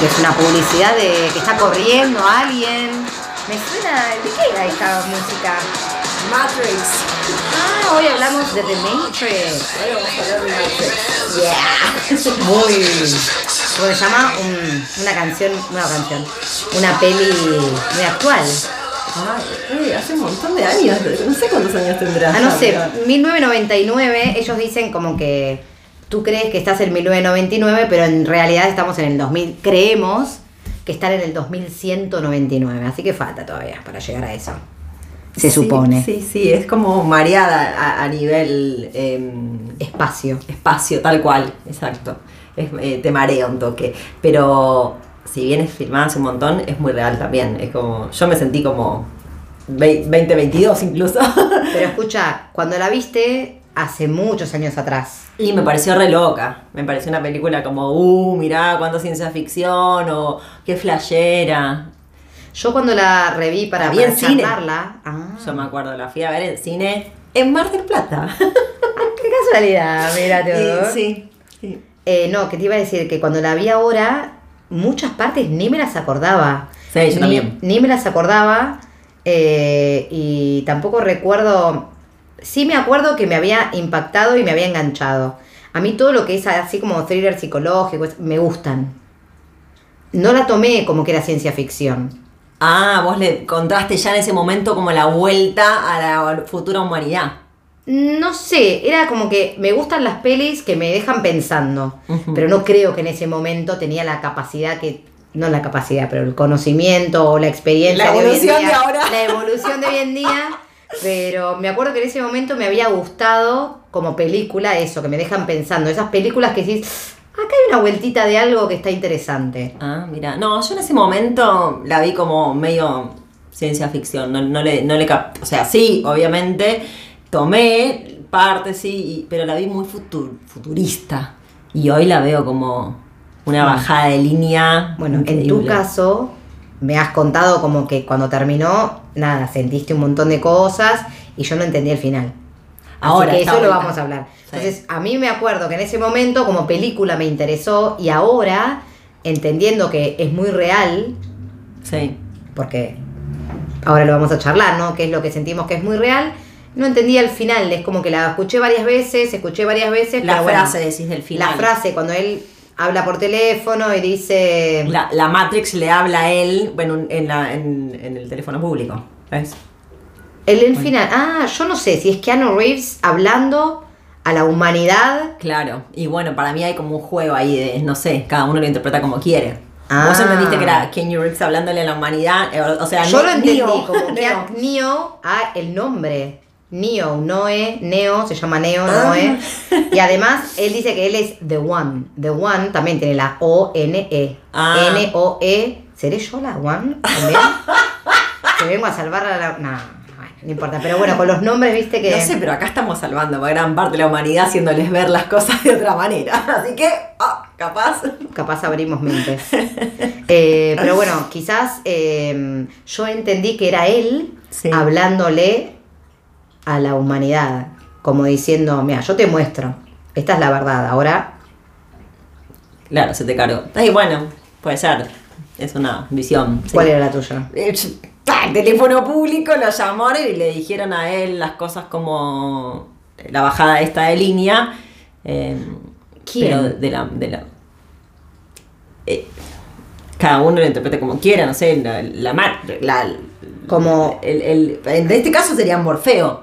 que es una publicidad de que está corriendo alguien. Me suena, ¿de qué era esta música? Matrix. Ah, hoy hablamos de The Matrix. Hoy vamos a hablar de Matrix. Yeah. Muy. ¿Cómo se llama? Un- una canción, una canción, una peli muy actual. Ay, uy, hace un montón de años. No sé cuántos años tendrá. Ah, no sé, pero- 1999, ellos dicen como que tú crees que estás en 1999, pero en realidad estamos en el 2000, creemos que están en el 2199, así que falta todavía para llegar a eso. Se Sí, supone. Sí, sí, es como mareada a, a nivel em, Espacio. espacio, tal cual, exacto. Es, eh, te marea un toque. Pero si bien es filmada hace un montón, es muy real también. Es como. Yo me sentí como. vei- 2022 incluso. Pero escucha, cuando la viste hace muchos años atrás, Y me pareció re loca. Me pareció una película como, uh, mirá cuánta ciencia ficción o qué flashera. yo cuando la reví para, para charlarla, ah, Yo me acuerdo, la fui a ver en cine en Mar del Plata. qué casualidad, mira todo. Y- sí, sí. Eh, no, que te iba a decir que cuando la vi ahora, muchas partes ni me las acordaba. Sí, yo ni, también. Ni me las acordaba. eh, y tampoco recuerdo. Sí me acuerdo que me había impactado y me había enganchado. A mí todo lo que es así como thriller psicológico me gustan. No la tomé como que era ciencia ficción. Ah, vos le contaste ya en ese momento como la vuelta a la futura humanidad. No sé, era como que me gustan las pelis que me dejan pensando, pero no creo que en ese momento tenía la capacidad que, no la capacidad, pero el conocimiento o la experiencia La de hoy en evolución día, de ahora. la evolución de hoy en día, pero me acuerdo que en ese momento me había gustado como película eso, que me dejan pensando, esas películas que decís, acá hay una vueltita de algo que está interesante. Ah, mira. No, yo en ese momento la vi como medio ciencia ficción. No, no le, no le cap- O sea, sí, obviamente. Tomé parte, sí, y- pero la vi muy futur- futurista. Y hoy la veo como una bajada de línea. Bueno, en tu caso, me has contado como que cuando terminó, nada, sentiste un montón de cosas y yo no entendí el final. Ahora Así que eso lo vamos a hablar. Sí. Entonces, a mí me acuerdo que en ese momento como película me interesó y ahora, entendiendo que es muy real, Sí. porque ahora lo vamos a charlar, ¿no? Que es lo que sentimos que es muy real, no entendía el final. Es como que la escuché varias veces, escuché varias veces. La pero bueno, frase decís del final. La frase, cuando él habla por teléfono y dice... La, la Matrix le habla a él, bueno, en, la, en, en el teléfono público. ¿Ves? El, el final, ah, yo no sé si es Keanu Reeves hablando a la humanidad. Claro. Y bueno, para mí hay como un juego ahí de, no sé, cada uno lo interpreta como quiere. Ah. Vos entendiste que era Keanu Reeves hablándole a la humanidad, eh, o sea, Yo lo entendí Neo, como Neo. Neo, ah, el nombre. Neo, Noé, Neo, se llama Neo, Ah. Noé. Y además, él dice que él es The One. The One también tiene la O-N-E. Ah. N-O-E. ¿Seré yo la One también? que vengo a salvar a la. No, no importa. Pero bueno, con los nombres, viste que. No sé, pero acá estamos salvando a gran parte de la humanidad haciéndoles ver las cosas de otra manera. Así que, ah, capaz. Capaz abrimos mentes. Eh, pero bueno, quizás eh, yo entendí que era él Sí. hablándole a la humanidad, como diciendo, mira, yo te muestro, esta es la verdad, ahora Claro, se te cargó. Ay, bueno, puede ser. Es una visión. sí. ¿cuál era la tuya? El teléfono público lo llamaron y le dijeron a él las cosas como la bajada esta de línea. eh, ¿Quién? Pero de la. De la eh, cada uno lo interpreta como quiera, no sé, la. la, mar- la- Como- el, el- en este caso sería Morfeo,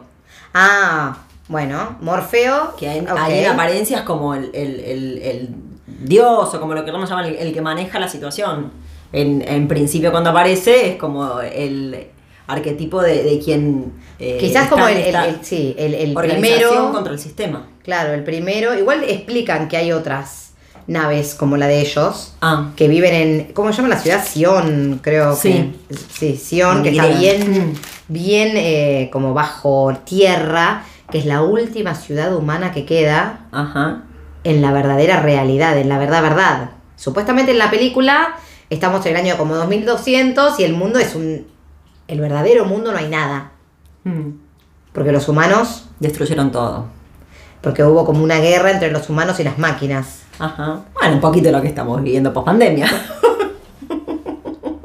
Ah, bueno, Morfeo, que hay, en apariencias como el, el- el- el dios o como lo que queramos llamar, el, el que maneja la situación. En, en principio, cuando aparece, es como el arquetipo de, de quien. eh, Quizás está como el, el- el- sí, el, primero, contra el sistema. claro, el primero, igual explican que hay otras naves como la de ellos, Ah, que viven en, ¿cómo se llama la ciudad? Sion, creo Sí. que. Sí, Sion, que está bien, bien eh, como bajo tierra, que es la última ciudad humana que queda ajá. en la verdadera realidad, en la verdad, verdad. Supuestamente en la película estamos en el año como 2200 y el mundo es un... El verdadero mundo no hay nada. Mm. Porque los humanos, Destruyeron todo. porque hubo como una guerra entre los humanos y las máquinas. Ajá. Bueno, un poquito lo que estamos viviendo post pandemia.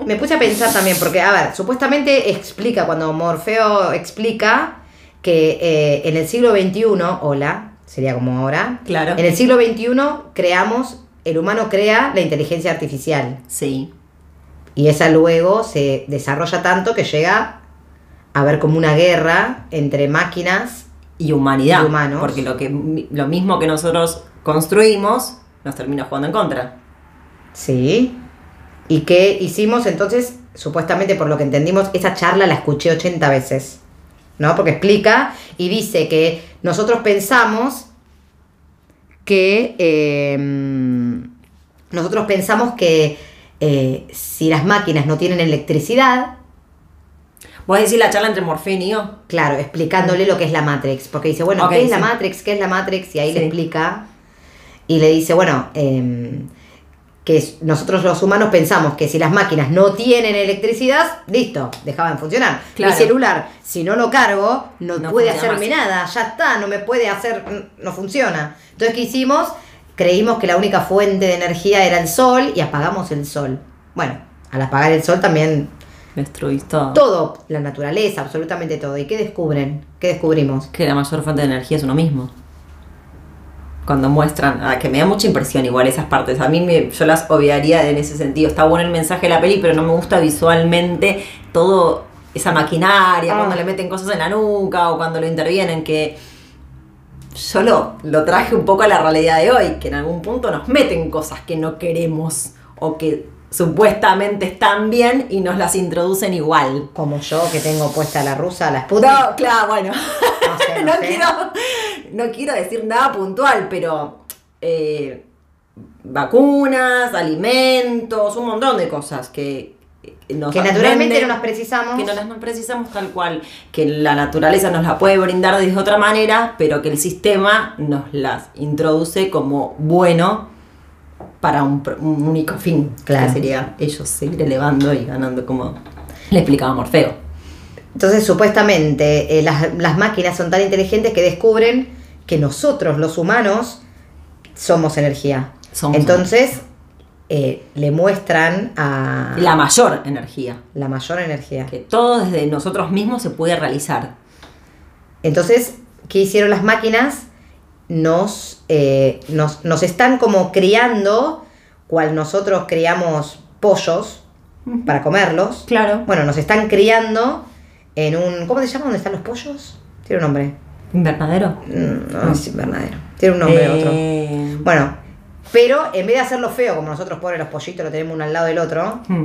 me puse a pensar también, porque, a ver, supuestamente explica, cuando Morfeo explica que eh, en el siglo XXI, hola, sería como ahora, Claro. en el siglo XXI creamos, el humano crea la inteligencia artificial. Sí. Y esa luego se desarrolla tanto que llega a haber como una guerra entre máquinas. Y humanidad. Y humanos. Porque lo, que, lo mismo que nosotros construimos nos termina jugando en contra. Sí. ¿Y qué hicimos entonces? Supuestamente, por lo que entendimos, esa charla la escuché 80 veces. ¿No? Porque explica y dice que nosotros pensamos que. eh, nosotros pensamos que eh, si las máquinas no tienen electricidad, ¿Vos decís la charla entre Morfeo y Neo? Claro, explicándole lo que es la Matrix. Porque dice, bueno, ¿qué es la. Matrix? ¿Qué es la Matrix? Y ahí le explica. Y le dice, bueno, em, que nosotros los humanos pensamos que si las máquinas no tienen electricidad, listo, dejaban de funcionar. Claro. Mi celular, si no lo cargo, no, No puede hacerme más. nada, ya está, no me puede hacer, no funciona. Entonces, ¿qué hicimos? Creímos que la única fuente de energía era el sol y apagamos el sol. Bueno, al apagar el sol también Destruís todo. todo, la naturaleza, absolutamente todo. ¿Y qué descubren? ¿Qué descubrimos? Que la mayor fuente de energía es uno mismo. Cuando muestran, ah, que me da mucha impresión igual esas partes. A mí me, yo las obviaría en ese sentido. Está bueno el mensaje de la peli, pero no me gusta visualmente todo esa maquinaria, Ah. cuando le meten cosas en la nuca o cuando lo intervienen, que yo lo, lo traje un poco a la realidad de hoy, que en algún punto nos meten cosas que no queremos o que supuestamente están bien y nos las introducen igual. Como yo que tengo puesta la rusa, la Sputnik. No, claro, bueno. No sé, no, no sé. quiero, no quiero decir nada puntual, pero eh, vacunas, alimentos, un montón de cosas que eh, nos que naturalmente venden, no nos precisamos. que no las no precisamos tal cual, que la naturaleza nos la puede brindar de otra manera, pero que el sistema nos las introduce como bueno para un, único fin, Claro. que sería ellos seguir elevando y ganando como le explicaba Morfeo. Entonces, supuestamente, eh, las, las máquinas son tan inteligentes que descubren que nosotros, los humanos, somos energía. Somos Entonces, eh, le muestran a La mayor energía. la mayor energía. que todo desde nosotros mismos se puede realizar. Entonces, ¿qué hicieron las máquinas? Nos, eh, nos, nos están como criando, cual nosotros criamos pollos para comerlos. Claro. Bueno, nos están criando en un... ¿Cómo se llama? ¿Dónde están los pollos? Tiene un nombre. ¿Invernadero? Mm, No, es invernadero. Tiene un nombre otro. Eh, Bueno, pero en vez de hacerlo feo, como nosotros pobres los pollitos lo tenemos uno al lado del otro, hmm.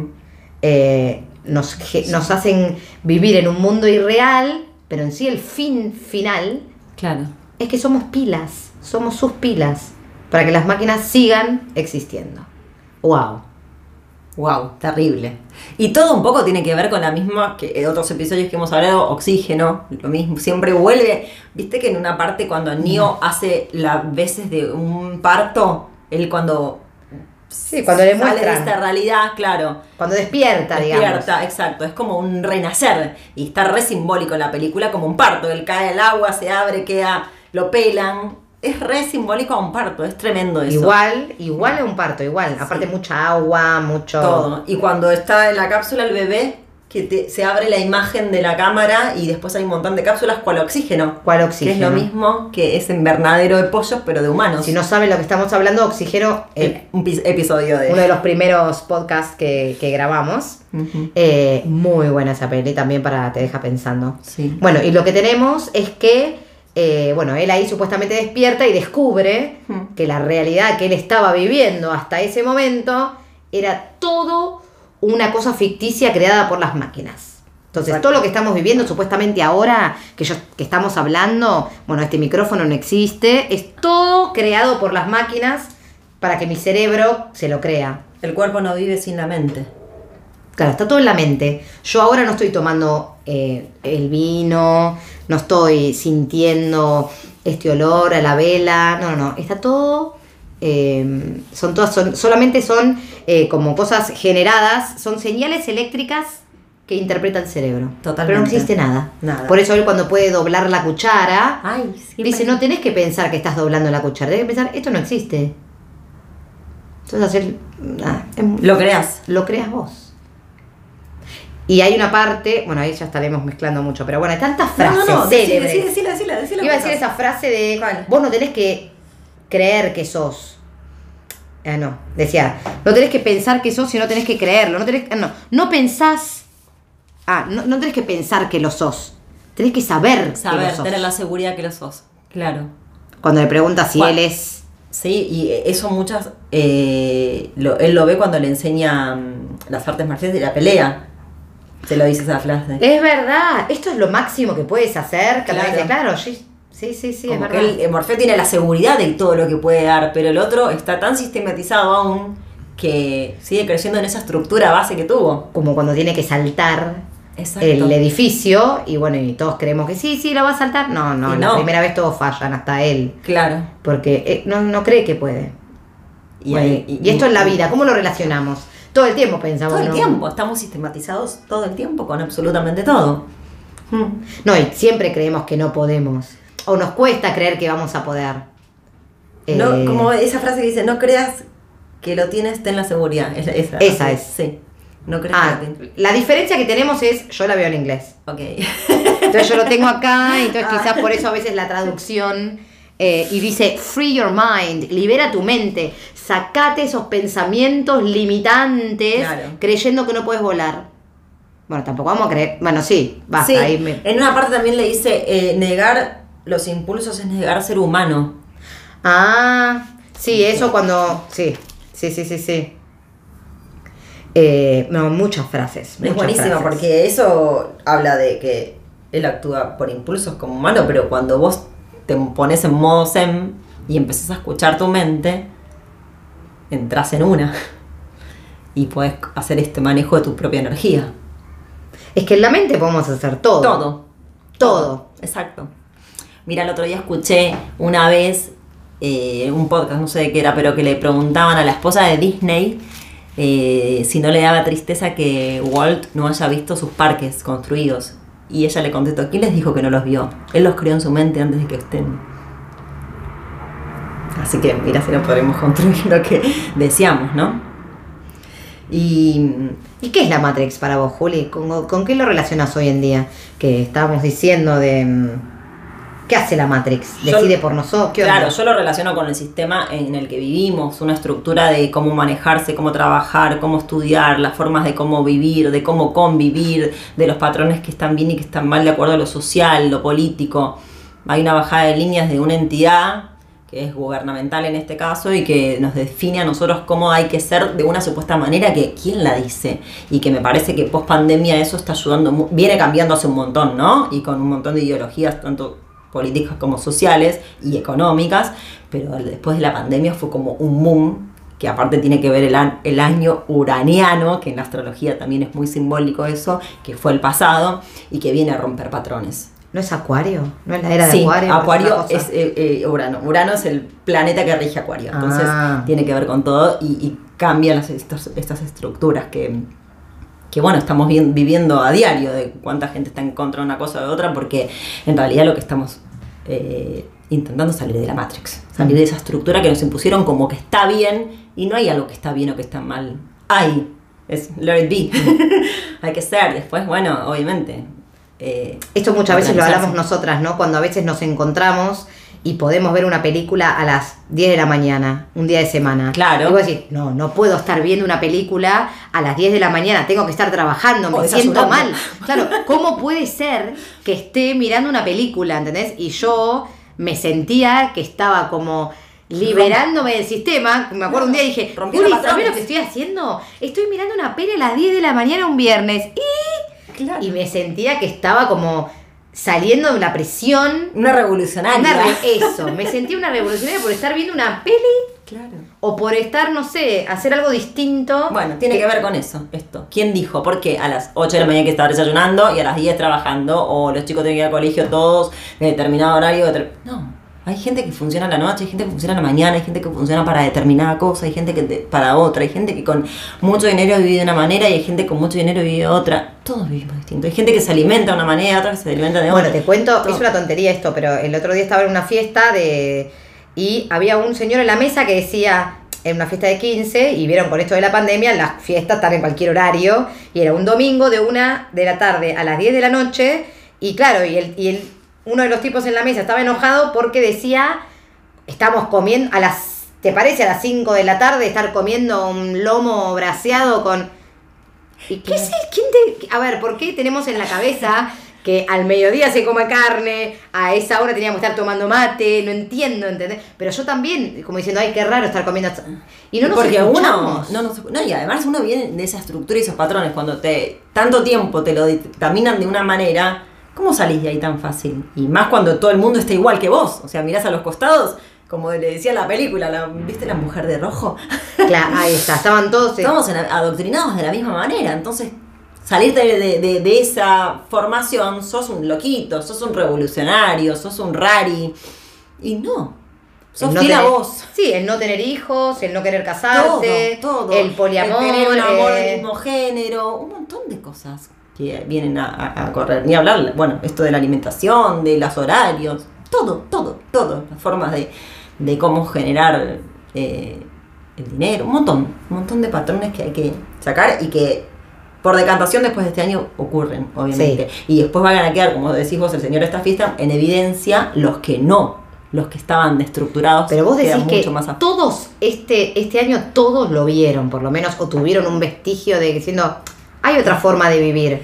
eh, nos, nos hacen vivir en un mundo irreal, pero en sí el fin final Claro. Es que somos pilas, somos sus pilas, para que las máquinas sigan existiendo. ¡Wow! Wow, terrible. Y todo un poco tiene que ver con la misma que en otros episodios que hemos hablado, oxígeno, lo mismo, siempre vuelve. Viste que en una parte cuando Neo hace las veces de un parto, él cuando Sí, cuando le sale de esta realidad, claro, cuando despierta, digamos. despierta, exacto, es como un renacer y está re simbólico en la película como un parto, él cae al agua, se abre, queda, lo pelan, es re simbólico a un parto, es tremendo eso. Igual, igual es un parto, igual. Aparte mucha agua, mucho... todo. Y cuando está en la cápsula el bebé, que te- se abre la imagen de la cámara y después hay un montón de cápsulas cual oxígeno. ¿Cuál Que oxígeno? es lo mismo que ese invernadero de pollos, pero de humanos. Si no saben lo que estamos hablando, oxígeno, eh, Eh, un pis- episodio de... uno de los primeros podcasts que, que grabamos. Eh, muy buena esa peli también para te deja pensando. Sí. Bueno, y lo que tenemos es que, eh, bueno, él ahí supuestamente despierta y descubre Hmm. que la realidad que él estaba viviendo hasta ese momento era todo una cosa ficticia creada por las máquinas. Entonces, Exacto. todo lo que estamos viviendo supuestamente ahora, que, yo, que estamos hablando, bueno, este micrófono no existe, es todo creado por las máquinas para que mi cerebro se lo crea. El cuerpo no vive sin la mente. Claro, está todo en la mente. Yo ahora no estoy tomando eh, el vino, no estoy sintiendo este olor a la vela, no, no, no, está todo, eh, son todas, son, solamente son eh, como cosas generadas, son señales eléctricas que interpreta el cerebro. Totalmente. Pero no existe nada. Nada. Por eso él cuando puede doblar la cuchara, Ay, sí. dice, no tenés que pensar que estás doblando la cuchara, tenés que pensar, esto no existe. Entonces hacer, nada, es- Lo creas. lo creas vos. Y hay una parte, bueno, ahí ya estaremos mezclando mucho, pero bueno, hay tantas No, frases no, no, célebres. decila, Iba a decir esa frase de ¿Cuál? vos no tenés que creer que sos. Ah, no, decía, no tenés que pensar que sos, sino tenés que creerlo. No tenés, ah, no, no pensás. Ah, no, no tenés que pensar que lo sos. Tenés que saber, que Saber, lo sos. tener la seguridad que lo sos. Claro. Cuando le preguntas si ¿Cuál? él es. Sí, y eso muchas. eh, lo- él lo ve cuando le enseña mm, las artes marciales y la pelea. Se lo dice esa frase. Es verdad, esto es lo máximo que puedes hacer. Que Claro. dice, claro, sí, sí, sí, sí, es verdad. que él, eh, Morfeo tiene la seguridad de todo lo que puede dar, pero el otro está tan sistematizado aún que sigue creciendo en esa estructura base que tuvo. Como cuando tiene que saltar Exacto. el edificio y bueno, y todos creemos que sí, sí, lo va a saltar. No, no, Y la no. primera vez todos fallan, hasta él. Claro. Porque eh, no, no cree que puede. Y, Bueno, ahí- y, esto en la vida, ¿cómo lo relacionamos? Todo el tiempo pensamos. Todo el ¿no? tiempo, estamos sistematizados todo el tiempo con absolutamente todo. Mm. No, y siempre creemos que no podemos. O nos cuesta creer que vamos a poder. No, Eh, como esa frase que dice, no creas que lo tienes, ten la seguridad. Esa es. Sí. No creas Ah, que lo tienes. la diferencia que tenemos es, yo la veo en inglés. Ok. Entonces yo lo tengo acá, y entonces Ah. quizás por eso a veces la traducción eh, y dice free your mind, libera tu mente, sacate esos pensamientos limitantes Claro. creyendo que no puedes volar. Bueno, tampoco vamos a creer, bueno, sí, basta, Sí, ahí me- en una parte también le dice, eh, negar los impulsos es negar ser humano. Ah, sí, eso cuando, sí, sí, sí, sí, sí. Eh, no, muchas frases. Es muchas buenísimo frases. porque eso habla de que él actúa por impulsos como humano, pero cuando vos te pones en modo zen y empezás a escuchar tu mente, entras en una y puedes hacer este manejo de tu propia energía. Es que en la mente podemos hacer todo. Todo. Todo. Exacto. Mira, el otro día escuché una vez eh, un podcast, no sé de qué era, pero que le preguntaban a la esposa de Disney eh, si no le daba tristeza que Walt no haya visto sus parques construidos. Y ella le contestó, ¿quién les dijo que no los vio? Él los creó en su mente antes de que estén. Así que mira si no podremos construir lo que deseamos, ¿no? Y ¿Y qué es la Matrix para vos, Juli? ¿Con, con qué lo relacionas hoy en día? Que estábamos diciendo de... mm, ¿Qué hace la Matrix? Yo- ¿Decide por nosotros? Claro, yo lo relaciono con el sistema en el que vivimos, una estructura de cómo manejarse, cómo trabajar, cómo estudiar, las formas de cómo vivir, de cómo convivir, de los patrones que están bien y que están mal de acuerdo a lo social, lo político. Hay una bajada de líneas de una entidad que es gubernamental en este caso y que nos define a nosotros cómo hay que ser de una supuesta manera que quién la dice y que me parece que post pandemia eso está ayudando viene cambiando hace un montón no y con un montón de ideologías tanto políticas como sociales y económicas pero después de la pandemia fue como un boom que aparte tiene que ver el, el año uraniano, que en la astrología también es muy simbólico eso, que fue el pasado y que viene a romper patrones. ¿No es Acuario? ¿No es la era de Sí, Acuario? Acuario cosa? es eh, eh, Urano. Urano es el planeta que rige Acuario. Entonces Ah. tiene que ver con todo y, y cambia las, estas estructuras que, que, bueno, estamos vi- viviendo a diario de cuánta gente está en contra de una cosa o de otra, porque en realidad lo que estamos eh, intentando es salir de la Matrix, salir de esa estructura que nos impusieron como que está bien y no hay algo que está bien o que está mal. Hay, es let it be. hay que ser. Después, bueno, obviamente. Eh, Esto muchas veces lo hablamos nosotras, ¿no? Cuando a veces nos encontramos y podemos ver una película a las 10 de la mañana, un día de semana. Claro. Y vos decís, no, no puedo estar viendo una película a las 10 de la mañana, tengo que estar trabajando, me siento mal. Claro, ¿cómo puede ser que esté mirando una película, ¿entendés? Y yo me sentía que estaba como liberándome del sistema. Me acuerdo un día dije, Rompiendo Juli, ¿sabés patrones. lo que estoy haciendo? Estoy mirando una peli a las 10 de la mañana un viernes. Y Claro. y me sentía que estaba como saliendo de la presión. Una revolucionaria. Una re- eso, me sentía una revolucionaria por estar viendo una peli Claro. o por estar, no sé, hacer algo distinto. Bueno, tiene que ver con eso, esto. ¿Quién dijo? ¿Por qué a las 8 de la mañana hay que estar desayunando y a las 10 trabajando? O los chicos tienen que ir al colegio todos de determinado horario. de ter- No, hay gente que funciona a la noche, hay gente que funciona a la mañana, hay gente que funciona para determinada cosa, hay gente que te- para otra, hay gente que con mucho dinero vive de una manera y hay gente con mucho dinero vive de otra. Todos vivimos distinto. Hay gente que se alimenta de una manera, otra que se alimenta de otra. Bueno, te cuento, Todo. es una tontería esto, pero el otro día estaba en una fiesta de y había un señor en la mesa que decía, en una fiesta de 15 y vieron con esto de la pandemia, las fiestas están en cualquier horario y era un domingo de una de la tarde a las 10 de la noche y claro, y, el, y el, uno de los tipos en la mesa estaba enojado porque decía, estamos comiendo a las, ¿te parece a las 5 de la tarde estar comiendo un lomo braseado con... ¿Y qué es el, quién te, a ver, ¿por qué tenemos en la cabeza que al mediodía se come carne, a esa hora teníamos que estar tomando mate, no entiendo, ¿entendés? Pero yo también, como diciendo, ay, qué raro estar comiendo. Y no nos Porque uno, no, nos- no, y además uno viene de esa estructura y esos patrones, cuando te tanto tiempo te lo dictaminan de una manera, ¿cómo salís de ahí tan fácil? Y más cuando todo el mundo está igual que vos, o sea, mirás a los costados, como le decía la película, la, ¿viste la mujer de rojo? Claro, ahí está, estaban todos. Estamos adoctrinados de la misma manera, entonces salir de, de- de- de esa formación, sos un loquito, sos un revolucionario, sos un rari, y no, sos el no tener- vos. Sí, el no tener hijos, el no querer casarte, todo, todo. el poliamor. tener un amor eh, del mismo género, un montón de cosas que vienen a, correr. Ni hablar, bueno, esto de la alimentación, de los horarios, todo, todo, todo. Las formas de, de cómo generar eh, el dinero, un montón, un montón de patrones que hay que sacar y que por decantación después de este año ocurren, obviamente. Y después van a quedar, como decís vos, el señor de esta fiesta, en evidencia los que no, los que estaban estructurados. Pero vos decís quedan que mucho más todos, este, este año todos lo vieron, por lo menos, o tuvieron un vestigio de diciendo, hay otra forma de vivir.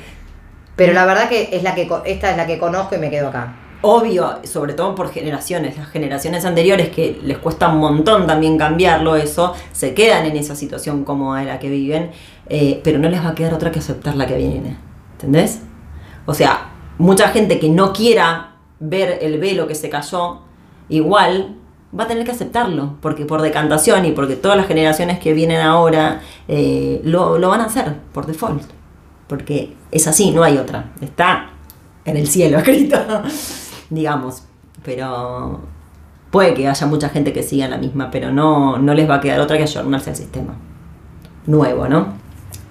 Pero la verdad que es la que esta es la que conozco y me quedo acá. Obvio, sobre todo por generaciones, las generaciones anteriores que les cuesta un montón también cambiarlo eso, se quedan en esa situación cómoda en la que viven, eh, pero no les va a quedar otra que aceptar la que viene, ¿entendés? O sea, mucha gente que no quiera ver el velo que se cayó, igual va a tener que aceptarlo, porque por decantación y porque todas las generaciones que vienen ahora eh, lo, lo van a hacer por default, porque es así, no hay otra, está en el cielo escrito, digamos, pero puede que haya mucha gente que siga la misma, pero no, no les va a quedar otra que ayornarse al sistema nuevo, ¿no?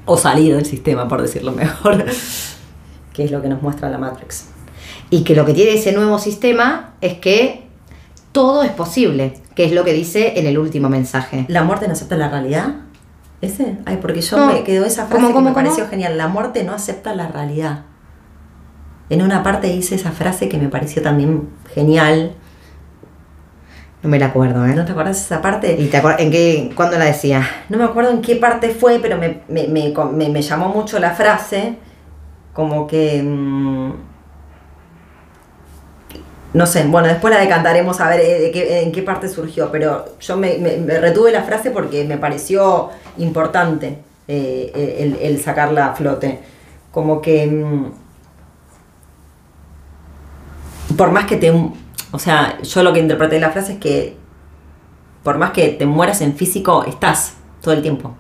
O salir del sistema, por decirlo mejor, que es lo que nos muestra la Matrix. Y que lo que tiene ese nuevo sistema es que todo es posible, que es lo que dice en el último mensaje. ¿La muerte no acepta la realidad? ¿Ese? Ay, porque yo No. me quedó esa frase ¿Cómo, que cómo, me pareció genial. La muerte no acepta la realidad. En una parte dice esa frase que me pareció también genial. No me la acuerdo, ¿eh? ¿No te acuerdas de esa parte? ¿Y te acuer- en qué, cuándo la decía? No me acuerdo en qué parte fue, pero me, me, me, me- me llamó mucho la frase. Como que. mm, no sé, bueno, después la decantaremos a ver eh, de qué- en qué parte surgió, pero yo me, retuve la frase porque me pareció importante eh, el, el sacarla a flote. Como que. mm, por más que te. O sea, yo lo que interpreté de la frase es que. Por más que te mueras en físico, estás todo el tiempo.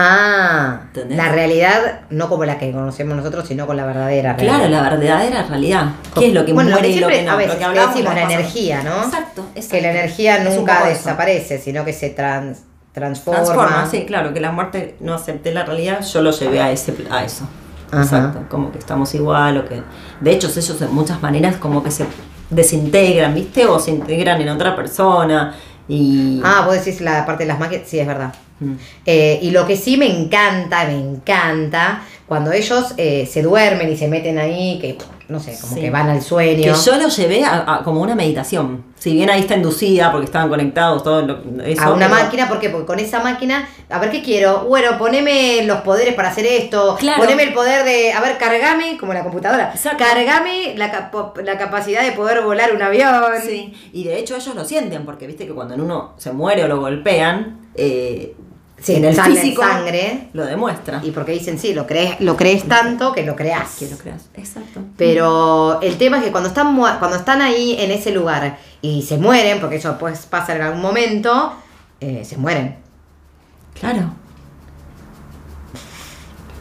Ah, ¿Entendés? la realidad no como la que conocemos nosotros, sino con la verdadera realidad. Claro, la verdadera realidad. ¿Qué es lo que Bueno, muere y lo que no? a veces lo que hablamos decimos la energía, ¿no? Exacto, exacto. Que la energía nunca eso. desaparece, sino que se trans- transforma. Transforma, sí, claro, que la muerte no acepte la realidad, yo lo llevé a, ese, a eso. Ajá. Exacto, como que estamos igual o que... De hecho, ellos de muchas maneras como que se desintegran, ¿viste? O se integran en otra persona y... Ah, vos decís la parte de las máquinas, sí, es verdad. Mm. Eh, y lo que sí me encanta, me encanta, cuando ellos eh, se duermen y se meten ahí, que no sé, como Sí. que van al sueño. Que yo lo llevé a, a como una meditación. Si bien ahí está inducida porque estaban conectados, todo lo, eso, a una pero- máquina, ¿por qué? Porque con esa máquina, a ver qué quiero. Bueno, poneme los poderes para hacer esto. Claro. Poneme el poder de, a ver, cargame, como la computadora. Exacto. Cargame la, capo- la capacidad de poder volar un avión. Sí, y de hecho ellos lo sienten, porque viste que cuando en uno se muere o lo golpean, eh, Sí, en el sale físico sangre. lo demuestra. Y porque dicen, sí, lo crees, lo crees tanto que lo creas. Que lo creas. Exacto. Pero el tema es que cuando están, cuando están ahí en ese lugar y se mueren, porque eso pues pasa en algún momento, eh, se mueren. Claro.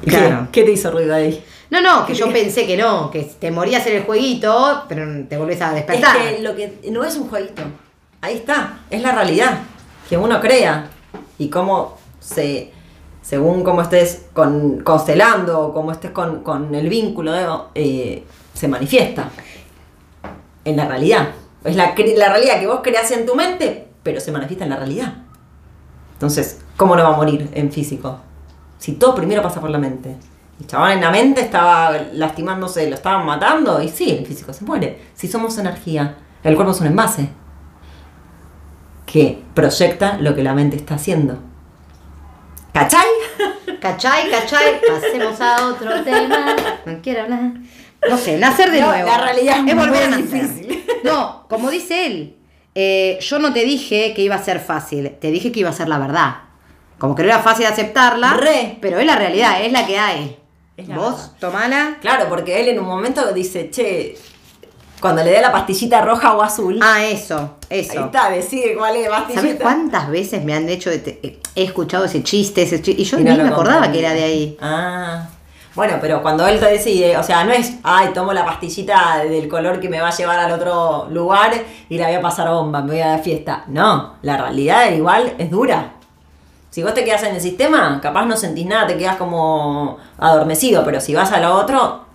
Claro. ¿Qué, qué te hizo ruido ahí? No, no, que yo pensé que no, que te morías en el jueguito, pero te volvés a Es despertar. que lo que no es un jueguito. Ahí está, es la realidad que uno crea y cómo se según cómo estés con, constelando o cómo estés con, el vínculo eh, se manifiesta en la realidad. Es la, realidad que vos creas en tu mente, pero se manifiesta en la realidad. Entonces, ¿cómo no va a morir en físico? Si todo primero pasa por la mente. El chabón en la mente estaba lastimándose, lo estaban matando, y sí, el físico se muere. Si somos energía, el cuerpo es un envase que proyecta lo que la mente está haciendo. ¿Cachai? ¿Cachai? ¿Cachai? Pasemos a otro tema. No quiero hablar. No sé, nacer de No, nuevo. la realidad es volver a nacer. difícil. No, como dice él, eh, yo no te dije que iba a ser fácil, te dije que iba a ser la verdad. Como que no era fácil aceptarla, Re. pero es la realidad, es la que hay. Es la Vos, verdad. tomala. Claro, porque él en un momento dice, che, cuando le dé la pastillita roja o azul, Ah, eso, ahí eso. está, decide cuál es la pastillita. ¿Sabes cuántas veces me han hecho, te- he escuchado ese chiste, ese chiste, y yo Y ni no lo me acordaba que era de ahí. Ah. Bueno, pero cuando él te decide, o sea, no es, ay, tomo la pastillita del color que me va a llevar al otro lugar y la voy a pasar bomba, me voy a la fiesta. No, la realidad igual es dura. Si vos te quedas en el sistema, capaz no sentís nada, te quedas como adormecido, pero si vas a lo otro,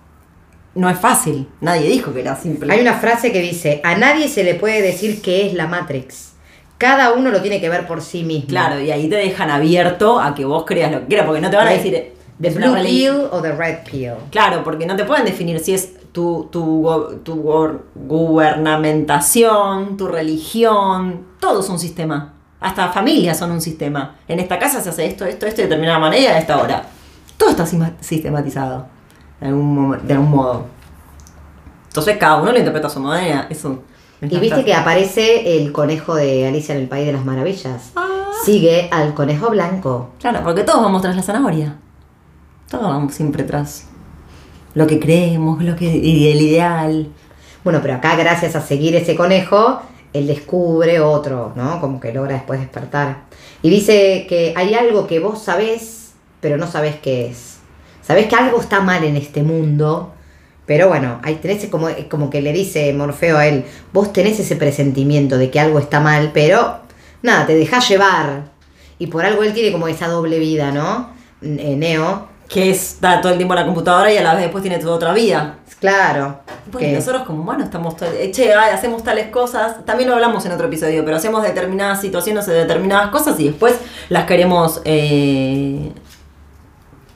no es fácil. Nadie dijo que era simple. Hay una frase que dice, a nadie se le puede decir qué es la Matrix. Cada uno lo tiene que ver por sí mismo. Claro, y ahí te dejan abierto a que vos creas lo que quieras, porque no te van a decir. eh, The una blue pill o the red pill. Claro, porque no te pueden definir si es tu, tu, tu gubernamentación, tu religión, todo es un sistema. Hasta familias son un sistema. En esta casa se hace esto, esto, esto de determinada manera a esta hora. Todo está sistematizado de algún, de algún modo. Entonces cada uno lo interpreta a su manera. Eso Y viste que aparece el conejo de Alicia en el País de las Maravillas. Ah. Sigue al conejo blanco. Claro, porque todos vamos tras la zanahoria. Todos vamos siempre tras lo que creemos, lo que y el ideal. Bueno, pero acá gracias a seguir ese conejo, él descubre otro, ¿no? Como que logra después despertar. Y dice que hay algo que vos sabés, pero no sabés qué es. Sabés que algo está mal en este mundo, pero bueno, ahí tenés como, como que le dice Morfeo a él, vos tenés ese presentimiento de que algo está mal, pero nada, te dejás llevar. Y por algo él tiene como esa doble vida, ¿no? Eh, Neo, Que está todo el tiempo en la computadora y a la vez después tiene toda otra vida. claro. Bueno, que- nosotros como humanos estamos, todo- eh, che, ay, hacemos tales cosas, también lo hablamos en otro episodio, pero hacemos determinadas situaciones de determinadas cosas y después las queremos eh,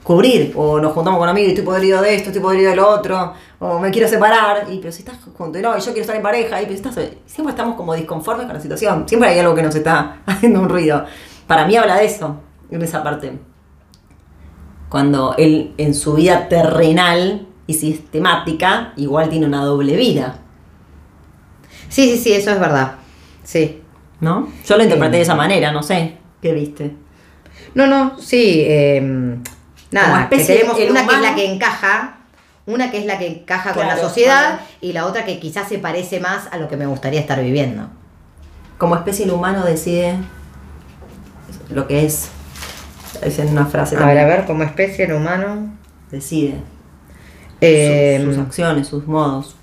cubrir, o nos juntamos con amigos y estoy podrido de esto, estoy podrido de lo otro, o me quiero separar, y pero si estás junto, y no, y yo quiero estar en pareja, y pero si estás, siempre estamos como disconformes con la situación, siempre hay algo que nos está haciendo un ruido. Para mí habla de eso, en esa parte. Cuando él en su vida terrenal y sistemática igual tiene una doble vida, Sí, sí, sí, eso es verdad. Sí. ¿no? Yo lo interpreté de esa manera, no sé. ¿Qué viste? No, no, sí. eh, Como nada, que especie, tenemos el una que es la que encaja, una que es la que encaja con la sociedad y la otra que quizás se parece más a lo que me gustaría estar viviendo. Como especie el humano decide lo que es. Es en una frase A ver, también. a ver, como especie el humano. Decide. eh, sus, sus acciones, sus modos.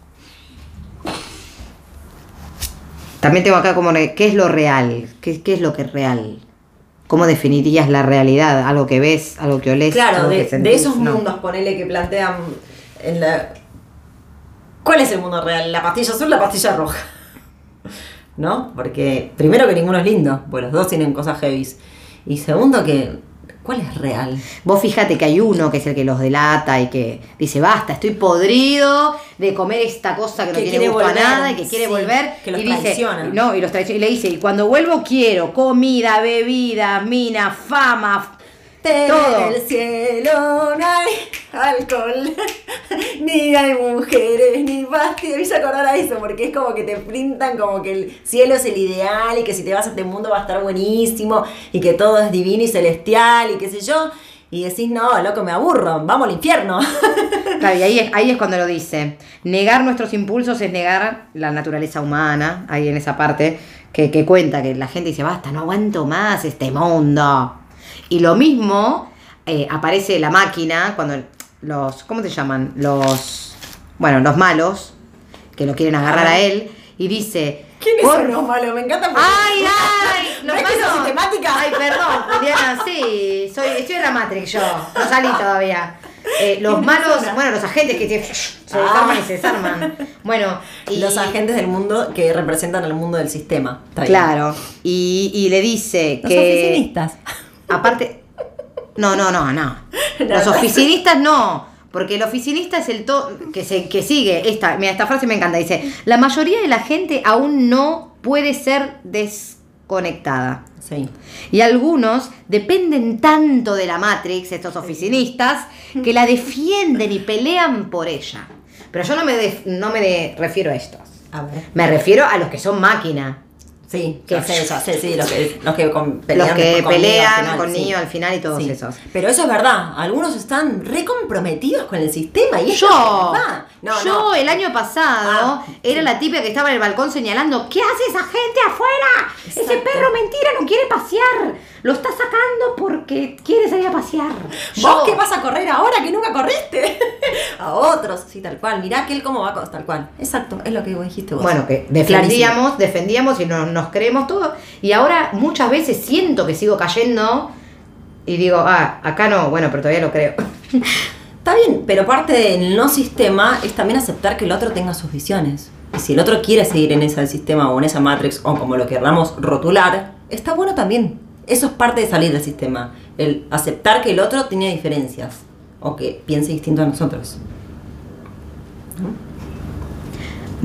también tengo acá como, ¿qué es lo real? ¿Qué, qué es lo que es real? ¿Cómo definirías la realidad? ¿Algo que ves, algo que olés? Claro, algo de, que de esos No. mundos, ponele que plantean en la. ¿Cuál es el mundo real? ¿La pastilla azul o la pastilla roja? ¿No? Porque primero que ninguno es lindo, pues los dos tienen cosas heavies. Y segundo que. ¿Cuál es real? Vos fíjate que hay uno que es el que los delata y que dice, basta, estoy podrido de comer esta cosa que no tiene gusto volver, a nada y que quiere sí, volver. que los y dice, no, y los traiciona. Y le dice, y cuando vuelvo quiero comida, bebida, mina, fama. Todo. el cielo alcohol, ni hay mujeres, ni. Me hizo acordar a eso, porque es como que te pintan como que el cielo es el ideal y que si te vas a este mundo va a estar buenísimo y que todo es divino y celestial y qué sé yo. Y decís, no, loco, me aburro, vamos al infierno. Claro, y ahí es, ahí es cuando lo dice. Negar nuestros impulsos es negar la naturaleza humana, ahí en esa parte, que, que cuenta que la gente dice, basta, no aguanto más este mundo. Y lo mismo eh, aparece la máquina cuando los, ¿cómo se llaman? Los, bueno, los malos, que lo quieren agarrar a él, y dice... ¿Quiénes "Por- son los malos? Me encanta porque- ¡Ay, ay! Los ¿Ves que malos. sistemática? Ay, perdón, Juliana, sí. Soy, estoy en la Matrix yo. No salí todavía. Eh, los ¿Qué malos, bueno, los agentes que se, se desarman y se desarman. Bueno, y, Los agentes del mundo que representan al mundo del sistema. Está. Claro, y, y le dice Los que. oficinistas. Aparte. No, no, no, no. Los oficinistas no. Porque el oficinista es el to que se que sigue esta, mira, esta frase me encanta, dice, la mayoría de la gente aún no puede ser desconectada. Sí. Y algunos dependen tanto de la Matrix, estos oficinistas, que la defienden y pelean por ella. Pero yo no me, no me de- refiero a estos. A ver. Me refiero a los que son máquina. Sí, Que- que eso, sí, sí, los que, los que con- Los pelean que después con pelean final, con sí. niño al final y todos Sí. esos. Pero eso es verdad, algunos están re comprometidos con el sistema y Yo, es. No, yo no. el año pasado Ah, era sí. la tipa que estaba en el balcón señalando, ¿qué hace esa gente afuera? Ese perro mentira no quiere pasear. Lo está sacando porque quiere salir a pasear. ¿Vos qué vas a correr ahora que nunca corriste? a otros, sí, tal cual. Mirá que él cómo va tal cual. Exacto, es lo que vos dijiste vos. Bueno, que defendíamos, defendíamos y nos, nos creemos todo. Y ahora muchas veces siento que sigo cayendo y digo, ah, acá no, bueno, pero todavía lo creo. Está bien, pero parte del no sistema es también aceptar que el otro tenga sus visiones. Y si el otro quiere seguir en ese sistema o en esa matrix o como lo queramos rotular, está bueno también. Eso es parte de salir del sistema. El aceptar que el otro tiene diferencias o que piense distinto a nosotros.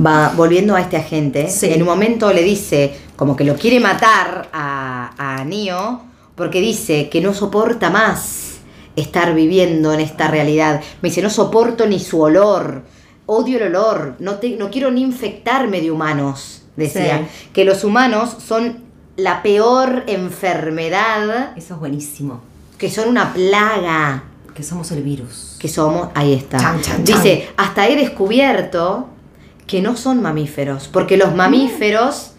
Va volviendo a este agente, Sí. en un momento le dice como que lo quiere matar a, a Neo porque dice que no soporta más estar viviendo en esta realidad. Me dice, no soporto ni su olor, odio el olor, no, te, no quiero ni infectarme de humanos, decía. Que los humanos son la peor enfermedad, Eso es buenísimo. que son una plaga Que somos el virus. que somos, ahí está. Chan, chan, Dice, hasta he descubierto que no son mamíferos, porque los mamíferos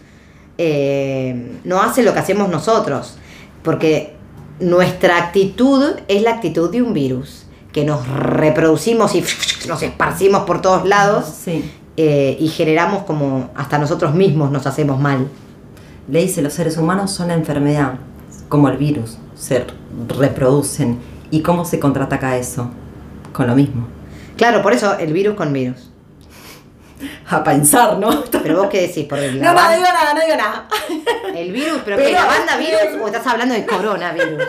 eh, no hacen lo que hacemos nosotros, porque nuestra actitud es la actitud de un virus, que nos reproducimos y nos esparcimos por todos lados Sí. eh, y generamos como hasta nosotros mismos nos hacemos mal. Le dice, los seres humanos son la enfermedad, como el virus, se reproducen. ¿Y cómo se contraataca eso? Con lo mismo. Claro, por eso el virus con virus. A pensar, ¿no? Pero vos qué decís, por el, No, no digo nada, no digo nada. el virus, pero, Pero- que la banda virus o estás hablando de coronavirus.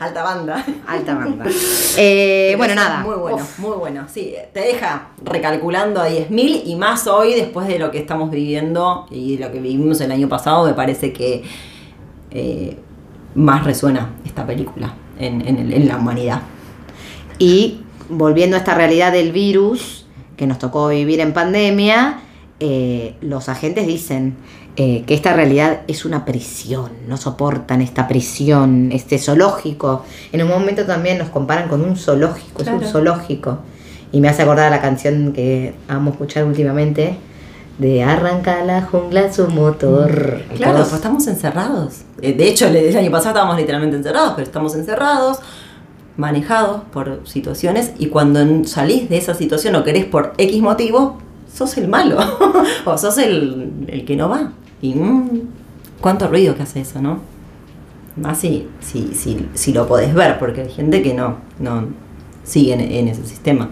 Alta banda. Alta banda. Eh, bueno, nada. Muy bueno, Uf. muy bueno. Sí, te deja recalculando a 10.000 y más hoy después de lo que estamos viviendo y de lo que vivimos el año pasado, me parece que eh, más resuena esta película en, en el- en la humanidad. Y volviendo a esta realidad del virus que nos tocó vivir en pandemia, eh, los agentes dicen eh, que esta realidad es una prisión, no soportan esta prisión, este zoológico. En un momento también nos comparan con un zoológico, es un zoológico. Y me hace acordar a la canción que amo escuchar últimamente, de Arranca la jungla su motor. Y Claro, pues estamos encerrados. Eh, De hecho, el año pasado estábamos literalmente encerrados, pero estamos encerrados, manejados por situaciones, y cuando salís de esa situación o querés por X motivo, sos el malo, o sos el, el que no va. Y mm, cuánto ruido que hace eso, ¿no? Más si, si, si, si lo podés ver, porque hay gente que no, no sigue en, en ese sistema.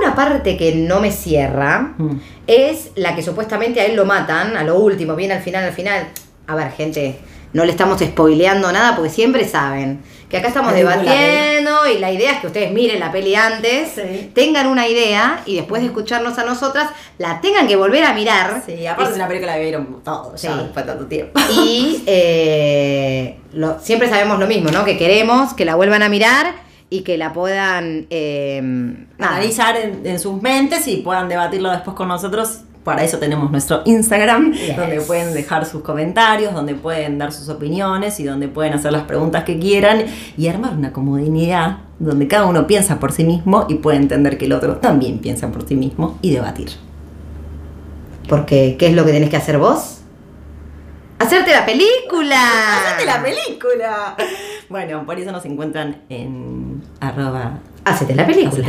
Una parte que no me cierra Mm. es la que supuestamente a él lo matan, a lo último, bien al final, al final. A ver, gente, no le estamos spoileando nada porque siempre saben que acá estamos la debatiendo y la idea es que ustedes miren la peli antes, Sí. tengan una idea y después de escucharnos a nosotras la tengan que volver a mirar. Sí, aparte Es- una película que vieron todos ya Sí. de tanto tiempo. Y eh, lo- siempre sabemos lo mismo, ¿no? Que queremos que la vuelvan a mirar y que la puedan... eh, analizar en, en sus mentes y puedan debatirlo después con nosotros. Para eso tenemos nuestro Instagram, Yes. donde pueden dejar sus comentarios, donde pueden dar sus opiniones y donde pueden hacer las preguntas que quieran y armar una comunidad donde cada uno piensa por sí mismo y puede entender que el otro también piensa por sí mismo y debatir. Porque, ¿qué es lo que tenés que hacer vos? ¡Hacerte la película! ¡Hacete la película! Bueno, por eso nos encuentran en arroba Hacete la película.